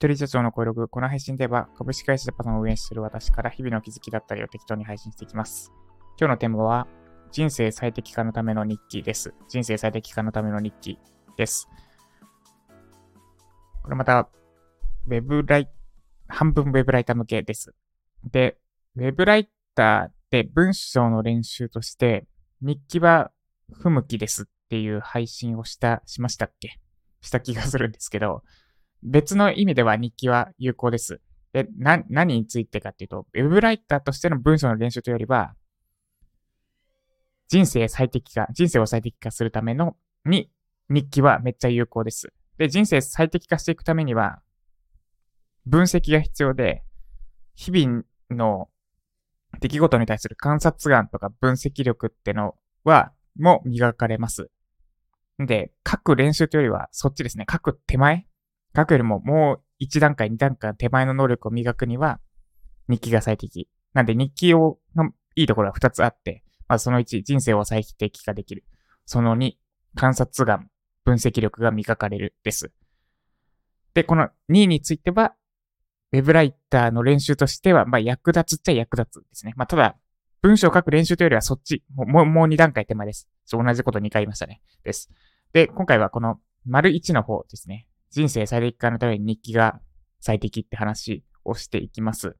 一人社長の声録、この配信では株式会社ジャパンを運営している私から日々の気づきだったりを適当に配信していきます。今日のテーマは、人生最適化のための日記です。人生最適化のための日記です。これまた、ウェブライ、半分ウェブライター向けです。で、ウェブライターで文章の練習として、日記は不向きですっていう配信をした、しましたっけ？した気がするんですけど、別の意味では日記は有効です。で、な、何についてかっていうと、ウェブライターとしての文章の練習というよりは、人生最適化、人生を最適化するための、に、日記はめっちゃ有効です。で、人生最適化していくためには、分析が必要で、日々の出来事に対する観察眼とか分析力ってのは、も磨かれます。で、書く練習というよりは、そっちですね。書く手前書くよりももう一段階、二段階手前の能力を磨くには、日記が最適。なんで日記を、のいいところは二つあって、まずその1、人生を最適化できる。その2、観察眼、分析力が磨かれるです。で、この2については、ウェブライターの練習としては、まあ役立つっちゃ役立つですね。まあただ、文章を書く練習というよりはそっち、もう、もうもう2段階手前です。同じこと2回言いましたね。です。で、今回はこの丸1の方ですね。人生最適化のために日記が最適って話をしていきます。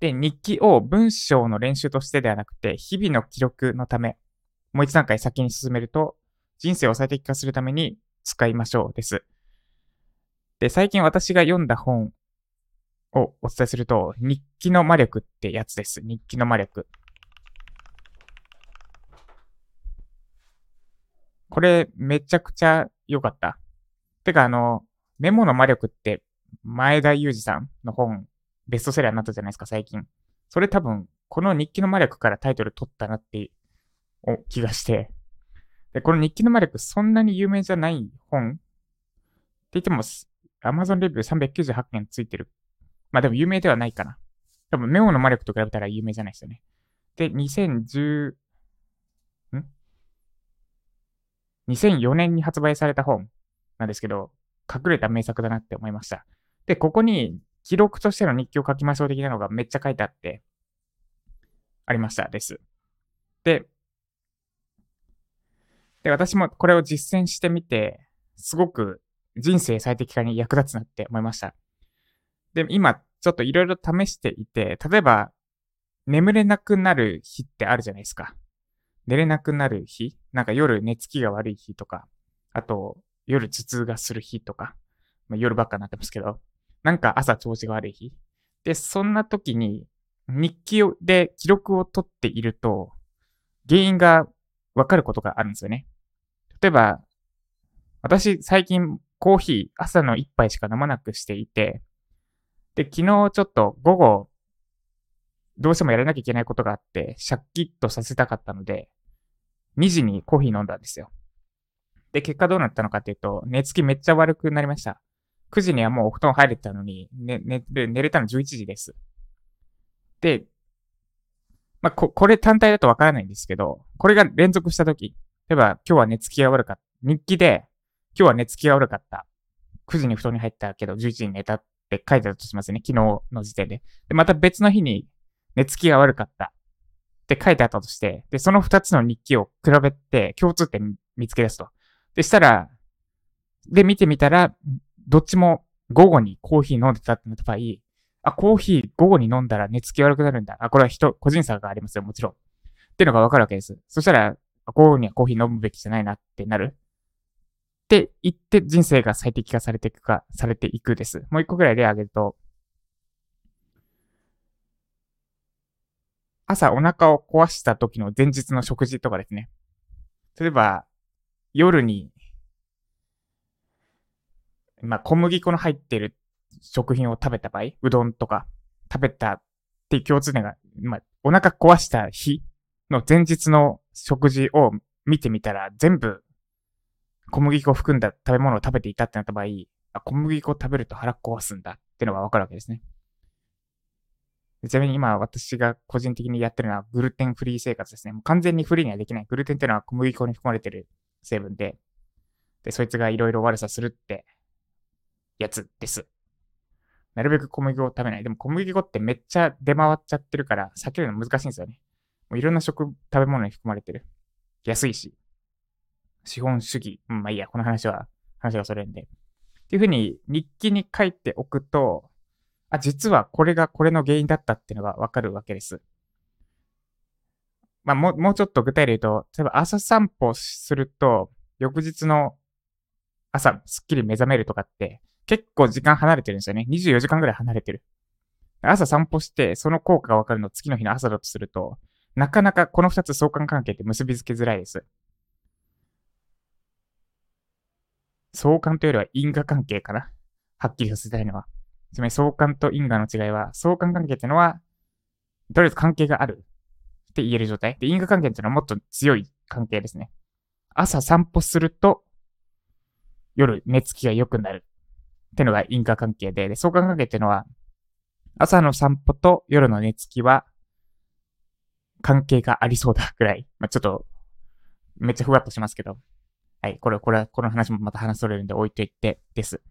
で、日記を文章の練習としてではなくて、日々の記録のため、もう一段階先に進めると、人生を最適化するために使いましょうです。で、最近私が読んだ本をお伝えすると、日記の魔力ってやつです。日記の魔力。これめちゃくちゃ良かった。てかあの、メモの魔力って前田裕二さんの本、ベストセラーになったじゃないですか、最近。それ多分、この日記の魔力からタイトル取ったなってお気がして。で、この日記の魔力そんなに有名じゃない本って言っても、Amazon レビュー398件ついてる。まあでも有名ではないかな。多分メモの魔力と比べたら有名じゃないですよね。で、2010、ん ?2004 年に発売された本なんですけど、隠れた名作だなって思いました。で、ここに記録としての日記を書きましょう的なのがめっちゃ書いてあって、ありましたです。で、で、私もこれを実践してみて、すごく人生最適化に役立つなって思いました。で、今、ちょっといろいろ試していて、例えば、眠れなくなる日ってあるじゃないですか。寝れなくなる日？なんか夜寝つきが悪い日とか、あと、夜頭痛がする日とか、まあ、夜ばっかになってますけど、なんか朝調子が悪い日。で、そんな時に日記で記録を取っていると、原因がわかることがあるんですよね。例えば、私最近コーヒー朝の一杯しか飲まなくしていて、で、昨日ちょっと午後、どうしてもやらなきゃいけないことがあって、シャッキッとさせたかったので、2時にコーヒー飲んだんですよ。で、結果どうなったのかっていうと、寝つきめっちゃ悪くなりました。9時にはもうお布団入れてたのに、ね、寝れ、寝れたの11時です。で、まあ、こ、これ単体だとわからないんですけど、これが連続したとき、例えば今日は寝つきが悪かった。日記で、今日は寝つきが悪かった。9時に布団に入ったけど11時に寝たって書いてたとしますね。昨日の時点で。で、また別の日に寝つきが悪かった。って書いてあったとして、で、その2つの日記を比べて共通点見つけ出すと。でしたら、で、見てみたら、どっちも午後にコーヒー飲んでたってなった場合、あ、コーヒー午後に飲んだら寝つき悪くなるんだ。あ、これは人、個人差がありますよ、もちろん。っていうのがわかるわけです。そしたら、午後にはコーヒー飲むべきじゃないなってなる。って言って人生が最適化されていくか、されていくです。もう一個ぐらい例挙げると、朝お腹を壊した時の前日の食事とかですね。例えば、夜に、まあ、小麦粉の入ってる食品を食べた場合、うどんとか食べたっていう共通点が、まあ、お腹壊した日の前日の食事を見てみたら、全部小麦粉を含んだ食べ物を食べていたってなった場合、あ小麦粉を食べると腹壊すんだってのがわかるわけですね。ちなみに今私が個人的にやってるのはグルテンフリー生活ですね。もう完全にフリーにはできない。グルテンっていうのは小麦粉に含まれてる成分で、で、そいつがいろいろ悪さするってやつです。なるべく小麦粉を食べない。でも小麦粉ってめっちゃ出回っちゃってるから、避けるの難しいんですよね。もういろんな食、食べ物に含まれてる。安いし。資本主義。うん、まあいいや、この話は、話がそれんで。っていうふうに日記に書いておくと、あ、実はこれがこれの原因だったっていうのがわかるわけです。まあ、もう、もうちょっと具体例言うと、例えば朝散歩すると、翌日の朝、すっきり目覚めるとかって、結構時間離れてるんですよね。24時間ぐらい離れてる。朝散歩して、その効果がわかるの次の日の朝だとすると、なかなかこの二つ相関関係って結びつけづらいです。相関というよりは因果関係かな。はっきりさせたいのは。つまり相関と因果の違いは、相関関係ってのは、とりあえず関係があるって言える状態？で、因果関係っていうのはもっと強い関係ですね。朝散歩すると、夜寝つきが良くなる。ってのが因果関係で、で、相関関係っていうのは、朝の散歩と夜の寝つきは、関係がありそうだぐらい。まあ、ちょっと、めっちゃふわっとしますけど。はい、これ、これは、この話もまた話それるんで置いといてです。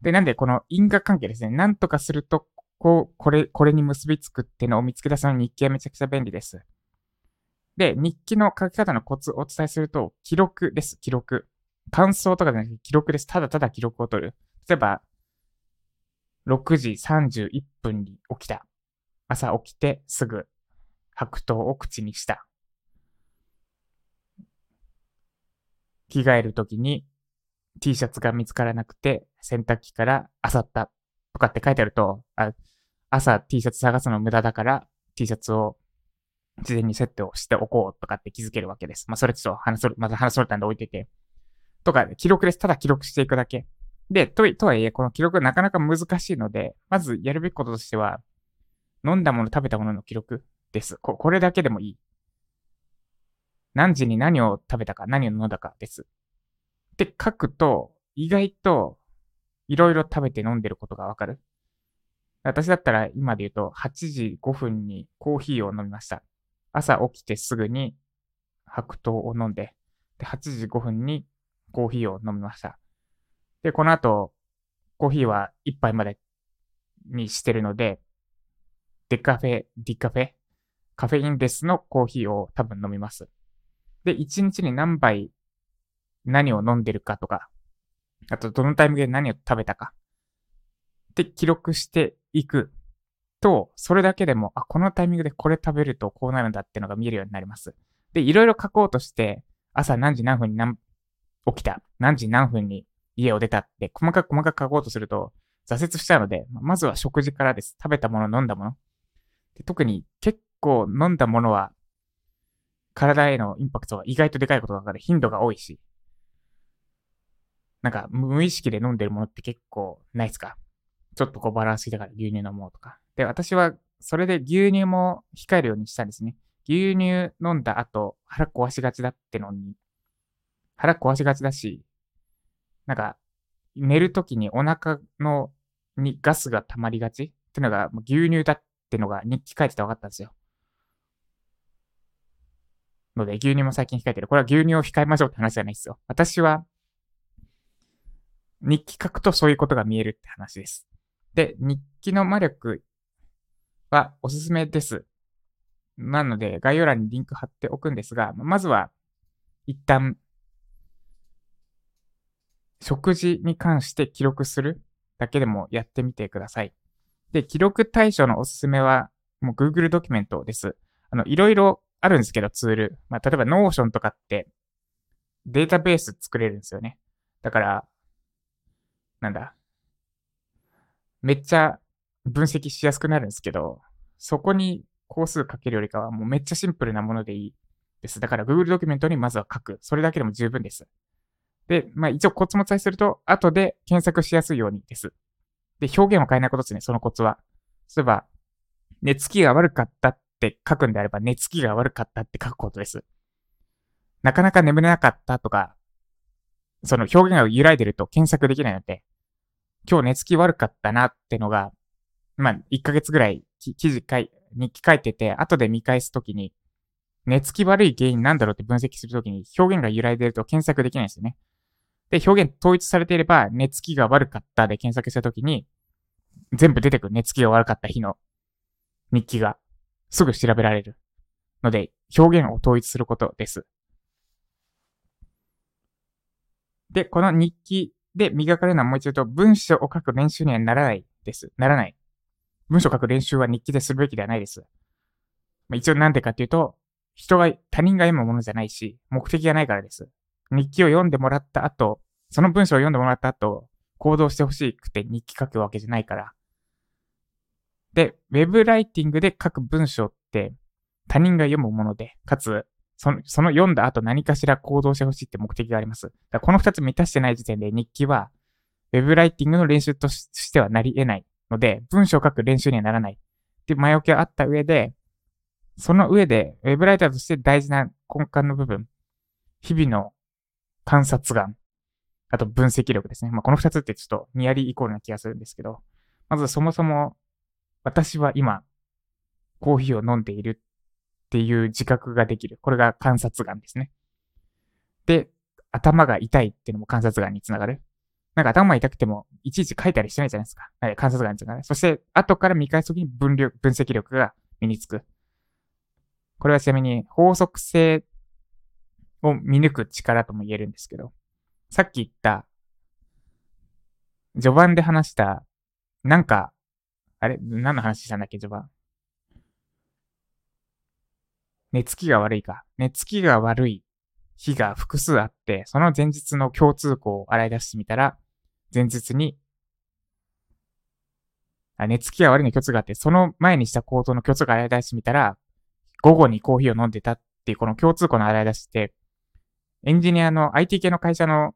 で、なんでこの因果関係ですね。なんとかすると、こう、これ、これに結びつくっていうのを見つけ出すのに日記はめちゃくちゃ便利です。で、日記の書き方のコツをお伝えすると、記録です、記録。感想とかじゃなくて記録です。ただただ記録を取る。例えば、6時31分に起きた。朝起きてすぐ白桃を口にした。着替えるときに T シャツが見つからなくて洗濯機から漁ったとかって書いてあると、あ朝 T シャツ探すの無駄だから T シャツを事前にセットをしておこうとかって気づけるわけです。まあそれちょっと話それ、また話それたんで置いてて。とか、記録です。ただ記録していくだけ。で、と、とはいえ、この記録なかなか難しいので、まずやるべきこととしては、飲んだもの、食べたものの記録です。ここれだけでもいい。何時に何を食べたか、何を飲んだかです。って書くと、意外と、いろいろ食べて飲んでることがわかる？私だったら今で言うと、8時5分にコーヒーを飲みました。朝起きてすぐに白桃を飲んで、で、8時5分にコーヒーを飲みました。で、この後、コーヒーは1杯までにしてるので、デカフェ、ディカフェ、カフェインレスのコーヒーを多分飲みます。で、1日に何杯何を飲んでるかとか、あとどのタイミングで何を食べたかって記録していくと、それだけでも、あ、このタイミングでこれ食べるとこうなるんだってのが見えるようになります。で、いろいろ書こうとして、朝何時何分に何起きた、何時何分に家を出たって、細かく細かく書こうとすると、挫折しちゃうので、まずは食事からです。食べたもの、飲んだもの。で特に結構飲んだものは、体へのインパクトが意外とでかいことだから頻度が多いし、なんか無意識で飲んでるものって結構ないですか？ちょっとこうバランスいいだから牛乳飲もうとか。で、私はそれで牛乳も控えるようにしたんですね。牛乳飲んだ後、腹壊しがちだってのに、腹壊しがちだし、なんか、寝るときにお腹の、にガスが溜まりがちってのが牛乳だってのが日記書いてて分かったんですよ。ので、牛乳も最近控えてる。これは牛乳を控えましょうって話じゃないですよ。私は、日記書くとそういうことが見えるって話です。で、日記の魔力はおすすめです。なので、概要欄にリンク貼っておくんですが、まずは、一旦、食事に関して記録するだけでもやってみてください。で、記録対象のおすすめは、もう Google ドキュメントです。あの、いろいろあるんですけど、ツール。まあ、例えば Notion とかって、データベース作れるんですよね。だから、なんだ？めっちゃ分析しやすくなるんですけど、そこに工数かけるよりかはもうめっちゃシンプルなものでいいです。だから Google ドキュメントにまずは書く。それだけでも十分です。で、まあ一応コツも伝えすると、後で検索しやすいようにです。で、表現を変えないことですね、そのコツは。例えば、寝つきが悪かったって書くんであれば、寝つきが悪かったって書くことです。なかなか眠れなかったとか、その表現が揺らいでると検索できないので、今日寝つき悪かったなってのが、まあ、1ヶ月ぐらい記事書い、日記書いてて、後で見返すときに、寝つき悪い原因なんだろうって分析するときに表現が揺らいでると検索できないんですよね。で、表現統一されていれば、寝つきが悪かったで検索したときに、全部出てくる寝つきが悪かった日の日記がすぐ調べられる。ので、表現を統一することです。で、この日記で磨かれるのはもう一度と文章を書く練習にはならないです。ならない。文章を書く練習は日記でするべきではないです。まあ、一応なんでかっていうと、人が、他人が読むものじゃないし、目的がないからです。日記を読んでもらった後、その文章を読んでもらった後、行動してほしくて日記書くわけじゃないから。で、ウェブライティングで書く文章って他人が読むもので、かつ、その、その読んだ後何かしら行動してほしいって目的があります。だこの二つ満たしてない時点で日記は、ウェブライティングの練習としてはなり得ないので、文章を書く練習にはならない。って前置きがあった上で、その上で、ウェブライターとして大事な根幹の部分、日々の観察眼、あと分析力ですね。まあ、この二つってちょっとニアリイコールな気がするんですけど、まずそもそも、私は今、コーヒーを飲んでいるっていう自覚ができる。これが観察眼ですね。で、頭が痛いっていうのも観察眼につながる。なんか頭痛くても、いちいち書いたりしてないじゃないですか。はい、観察眼につながる。そして、後から見返すときに分量、分析力が身につく。これはちなみに法則性を見抜く力とも言えるんですけど、さっき言った、序盤で話した、なんか、あれ？何の話したんだっけ、序盤？寝つきが悪いか。寝つきが悪い日が複数あって、その前日の共通項を洗い出してみたら、前日に、あ寝つきが悪いの共通があって、その前にした行動の共通項を洗い出してみたら、午後にコーヒーを飲んでたっていうこの共通項の洗い出して、エンジニアの IT 系の会社の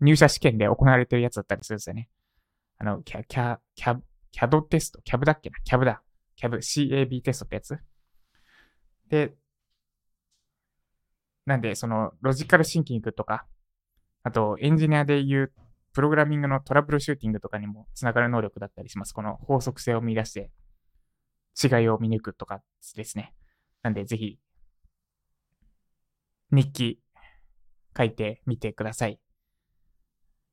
入社試験で行われてるやつだったりするんですよね。あの、キャ、キャ、キャ、キャドテスト？キャブだっけな？キャブだ。キャブ、CAB テストってやつで、なんで、その、ロジカルシンキングとか、あと、エンジニアで言う、プログラミングのトラブルシューティングとかにもつながる能力だったりします。この法則性を見出して、違いを見抜くとかですね。なんで、ぜひ、日記書いてみてください。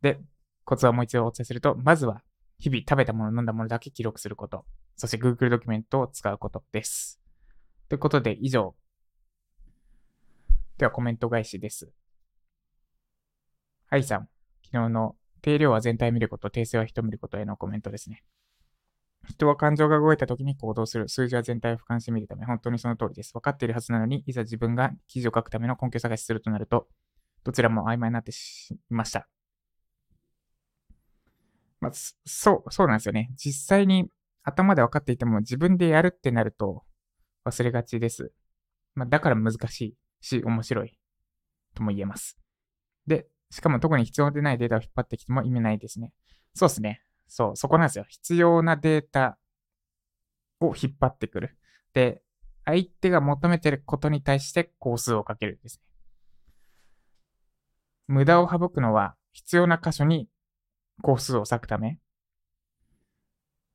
で、コツはもう一度お伝えすると、まずは、日々食べたもの、飲んだものだけ記録すること。そして Google ドキュメントを使うことです。ということで、以上。ではコメント返しです。はいさん、昨日の定量は全体見ること、訂正は人見ることへのコメントですね。人は感情が動いた時に行動する。数字は全体を俯瞰してみるため、本当にその通りです。分かっているはずなのに、いざ自分が記事を書くための根拠探しするとなると、どちらも曖昧になってしました。まあ、そう、そうなんですよね。実際に頭で分かっていても自分でやるってなると、忘れがちです。まあ、だから難しいし、面白いとも言えます。で、しかも特に必要でないデータを引っ張ってきても意味ないですね。そうですね。そう、そこなんですよ。必要なデータを引っ張ってくる。で、相手が求めてることに対して工数をかけるんですね。無駄を省くのは必要な箇所に工数を割くため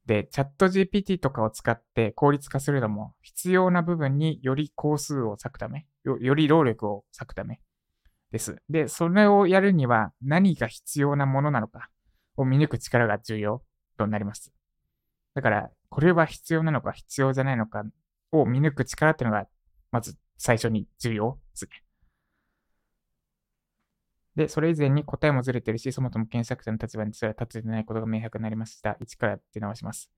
で、チャット GPT とかを使って効率化するのも必要な部分により工数を割くため、よより労力を割くためです。で、それをやるには何が必要なものなのかを見抜く力が重要となります。だから、これは必要なのか必要じゃないのかを見抜く力っていうのが、まず最初に重要ですね。で、それ以前に答えもずれてるし、そもそも検索者の立場にそれは立ててないことが明白になりました。一から出直します。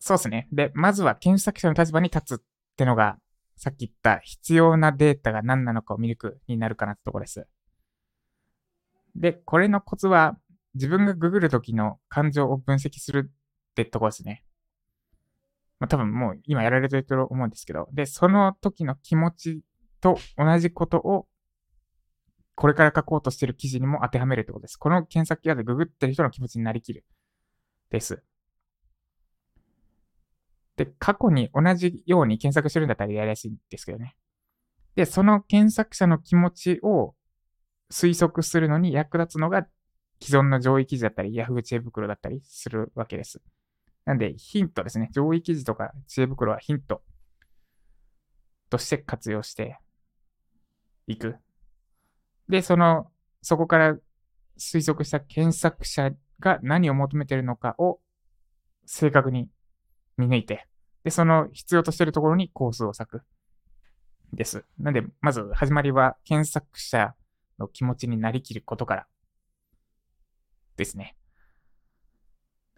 そうですね。で、まずは検索者の立場に立つってのが、さっき言った必要なデータが何なのかを見抜くになるかなってところです。で、これのコツは、自分がググるときの感情を分析するってところですね。まあ多分もう今やられてると思うんですけど、で、その時の気持ちと同じことを、これから書こうとしてる記事にも当てはめるってことです。この検索キーワードググってる人の気持ちになりきる。です。で、過去に同じように検索してるんだったらやりやすいんですけどね。で、その検索者の気持ちを推測するのに役立つのが既存の上位記事だったり、Yahoo 知恵袋だったりするわけです。なんで、ヒントですね。上位記事とか知恵袋はヒントとして活用していく。で、その、そこから推測した検索者が何を求めてるのかを正確に見抜いて、で、その必要としてるところにコースを割く。です。なんで、まず始まりは検索者の気持ちになりきることからですね。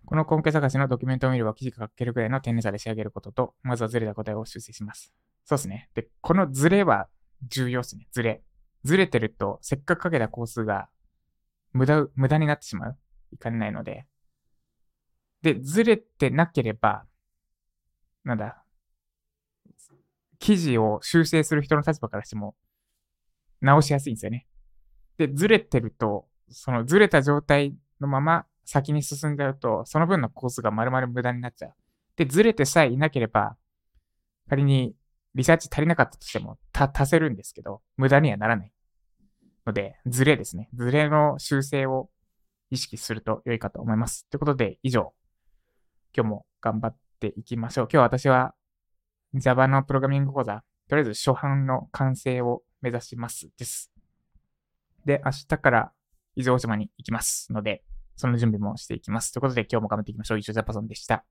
この根拠探しのドキュメントを見れば記事が書けるくらいの丁寧さで仕上げることと、まずはずれた答えを修正します。そうですね。で、このずれは重要ですね。ずれ。ずれてると、せっかくかけた工数が無駄、無駄になってしまう。いかねないので。で、ずれてなければ、なんだ、記事を修正する人の立場からしても、直しやすいんですよね。で、ずれてると、そのずれた状態のまま先に進んじゃうと、その分のコースが丸々無駄になっちゃう。で、ずれてさえいなければ、仮にリサーチ足りなかったとしても、た、足せるんですけど、無駄にはならない。ので、ズレですね。ズレの修正を意識すると良いかと思います。ということで、以上。今日も頑張っていきましょう。今日私は Java のプログラミング講座、とりあえず初版の完成を目指しますです。で、明日から伊豆大島に行きますので、その準備もしていきます。ということで今日も頑張っていきましょう。以上ジャパソンでした。